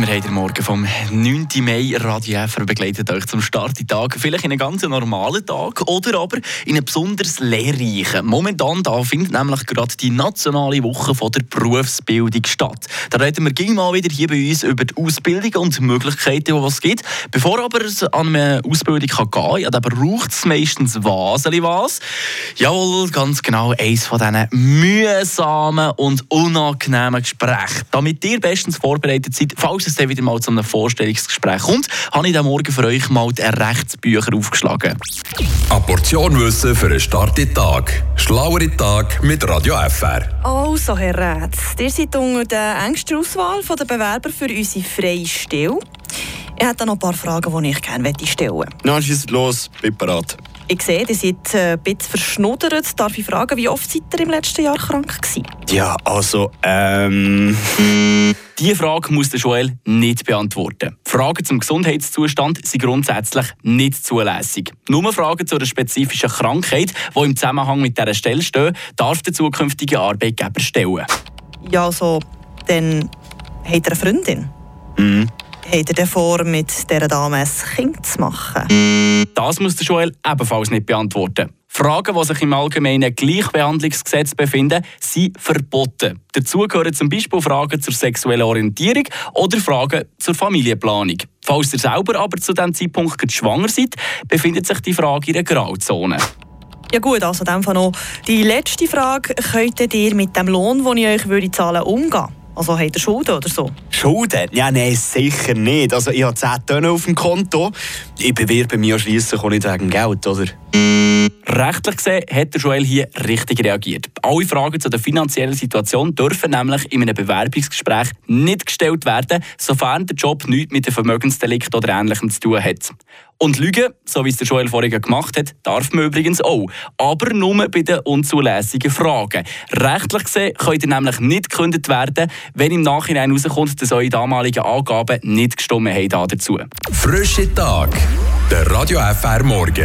Wir haben den Morgen vom 9. Mai Radio FR begleitet euch zum Start Tag. Vielleicht in einen ganz normalen Tag oder aber in einen besonders lehrreichen. Momentan da findet nämlich gerade die nationale Woche von der Berufsbildung statt. Da reden wir gegen mal wieder hier bei uns über die Ausbildung und die Möglichkeiten, die es gibt. Bevor aber es an eine Ausbildung kann gehen kann, ja, braucht es meistens was, was. Jawohl, ganz genau, eines von diesen mühsamen und unangenehmen Gesprächen. Damit ihr bestens vorbereitet seid, falls es dann wieder mal zu einem Vorstellungsgespräch kommt, habe ich am Morgen für euch mal die Rechtsbücher aufgeschlagen. Eine Portion Wissen für einen starken Tag. Schlauere Tag mit Radio FR. Also, Herr Rätz, ihr seid unter der engsten Auswahl der Bewerber für unsere freie Stelle. Ich hätte noch ein paar Fragen, die ich gerne stellen möchte. Na, schießt los, bin bereit. Ich sehe, ihr seid äh, ein bisschen verschnuddert. Darf ich fragen, wie oft seid ihr im letzten Jahr krank gewesen? Ja, also, ähm... Diese Frage muss Joel nicht beantworten. Fragen zum Gesundheitszustand sind grundsätzlich nicht zulässig. Nur Fragen zu einer spezifischen Krankheit, die im Zusammenhang mit dieser Stelle stehen, darf der zukünftige Arbeitgeber stellen. Ja, also, dann habt ihr eine Freundin? Mhm. Habt ihr denn vor, mit dieser Dame ein Kind zu machen? Das muss Joel ebenfalls nicht beantworten. Fragen, die sich im allgemeinen Gleichbehandlungsgesetz befinden, sind verboten. Dazu gehören zum Beispiel Fragen zur sexuellen Orientierung oder Fragen zur Familienplanung. Falls ihr selber aber zu diesem Zeitpunkt schwanger seid, befindet sich die Frage in einer Grauzone. Ja gut, also dann noch die letzte Frage. Könntet ihr mit dem Lohn, den ich euch würde zahlen würde, umgehen? Also habt ihr Schulden oder so? Schulden? Ja, nein, sicher nicht. Also ich habe 10 Tonnen auf dem Konto. Ich bewerbe mich ja schliesslich auch nicht wegen Geld, oder? Rechtlich gesehen hat der Joel hier richtig reagiert. Alle Fragen zu der finanziellen Situation dürfen nämlich in einem Bewerbungsgespräch nicht gestellt werden, sofern der Job nichts mit dem Vermögensdelikt oder Ähnlichem zu tun hat. Und Lügen, so wie es der Joel vorhin gemacht hat, darf man übrigens auch. Aber nur bei den unzulässigen Fragen. Rechtlich gesehen könnt ihr nämlich nicht gekündigt werden, wenn im Nachhinein herauskommt, dass eure damaligen Angaben nicht gestimmt haben dazu. Frische Tag, der Radio FR Morgen.